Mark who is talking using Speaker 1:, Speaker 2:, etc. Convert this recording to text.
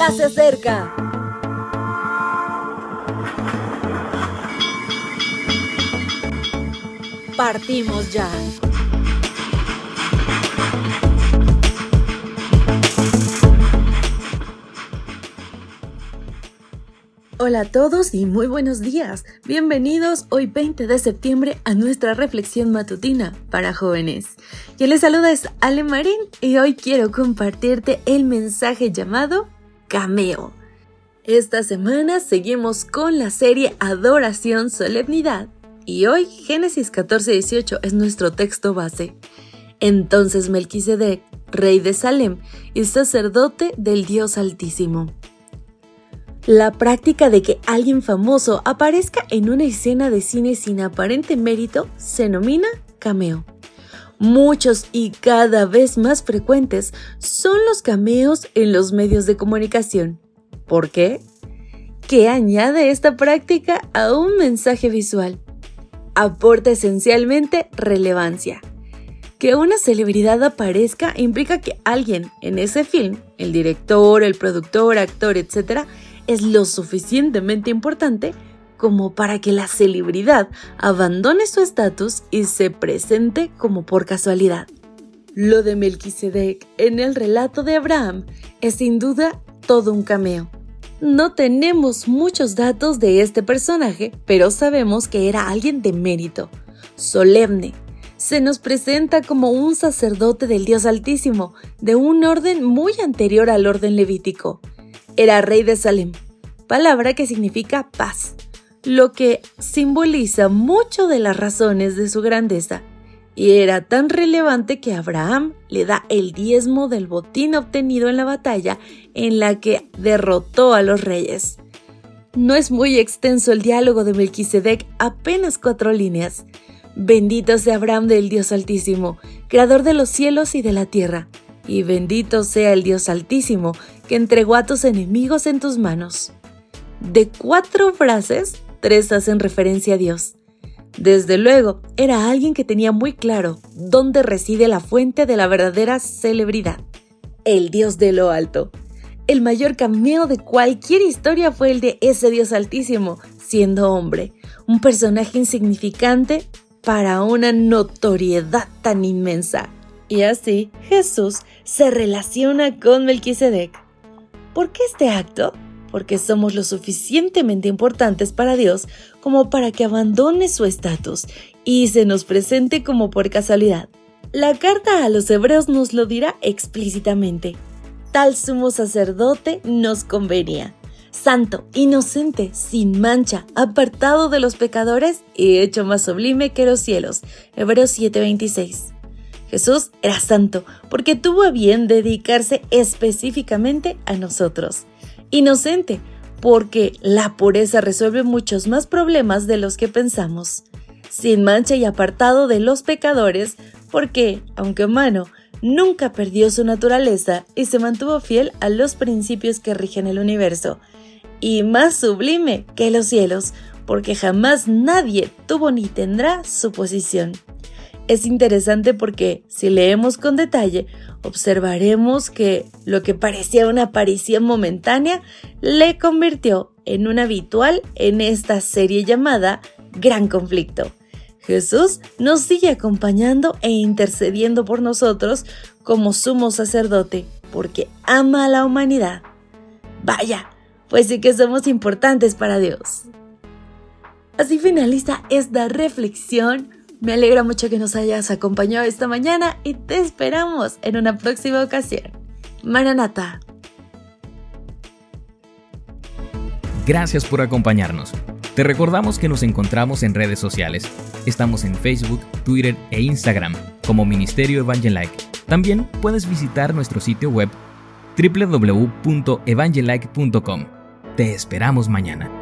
Speaker 1: ya se acerca. Partimos ya. Hola a todos y muy buenos días. Bienvenidos hoy 20 de septiembre a nuestra reflexión matutina para jóvenes. Quien les saluda es Ale Marín y hoy quiero compartirte el mensaje llamado Cameo. Esta semana seguimos con la serie Adoración Solemnidad y hoy Génesis 14:18 es nuestro texto base. Entonces Melquisedec, rey de Salem y sacerdote del Dios Altísimo. La práctica de que alguien famoso aparezca en una escena de cine sin aparente mérito se denomina cameo. Muchos y cada vez más frecuentes son los cameos en los medios de comunicación. ¿Por qué? ¿Qué añade esta práctica a un mensaje visual? Aporta esencialmente relevancia. Que una celebridad aparezca implica que alguien en ese film, el director, el productor, actor, etc., es lo suficientemente importante como para que la celebridad abandone su estatus y se presente como por casualidad. Lo de Melquisedec en el relato de Abraham es sin duda todo un cameo. No tenemos muchos datos de este personaje, pero sabemos que era alguien de mérito, solemne. Se nos presenta como un sacerdote del Dios Altísimo, de un orden muy anterior al orden levítico. Era rey de Salem, palabra que significa paz, lo que simboliza mucho de las razones de su grandeza. Y era tan relevante que Abraham le da el diezmo del botín obtenido en la batalla en la que derrotó a los reyes. No es muy extenso el diálogo de Melquisedec, apenas cuatro líneas. Bendito sea Abraham del Dios Altísimo, creador de los cielos y de la tierra, y bendito sea el Dios Altísimo, que entregó a tus enemigos en tus manos. De cuatro frases, tres hacen referencia a Dios. Desde luego, era alguien que tenía muy claro dónde reside la fuente de la verdadera celebridad, el Dios de lo alto. El mayor cameo de cualquier historia fue el de ese Dios altísimo, siendo hombre, un personaje insignificante para una notoriedad tan inmensa. Y así Jesús se relaciona con Melquisedec. ¿Por qué este acto? Porque somos lo suficientemente importantes para Dios como para que abandone su estatus y se nos presente como por casualidad. La carta a los hebreos nos lo dirá explícitamente. Tal sumo sacerdote nos convenía. Santo, inocente, sin mancha, apartado de los pecadores y hecho más sublime que los cielos. Hebreos 7:26. Jesús era santo porque tuvo a bien dedicarse específicamente a nosotros. Inocente porque la pureza resuelve muchos más problemas de los que pensamos. Sin mancha y apartado de los pecadores porque, aunque humano, nunca perdió su naturaleza y se mantuvo fiel a los principios que rigen el universo. Y más sublime que los cielos, porque jamás nadie tuvo ni tendrá su posición es interesante porque si leemos con detalle, observaremos que lo que parecía una aparición momentánea le convirtió en un habitual en esta serie llamada Gran Conflicto. Jesús nos sigue acompañando e intercediendo por nosotros como sumo sacerdote, porque ama a la humanidad. Vaya, pues sí que somos importantes para Dios. Así finaliza esta reflexión me alegra mucho que nos hayas acompañado esta mañana y te esperamos en una próxima ocasión. Maranata.
Speaker 2: Gracias por acompañarnos. Te recordamos que nos encontramos en redes sociales. Estamos en Facebook, Twitter e Instagram como Ministerio Evangelike. También puedes visitar nuestro sitio web www.evangelike.com. Te esperamos mañana.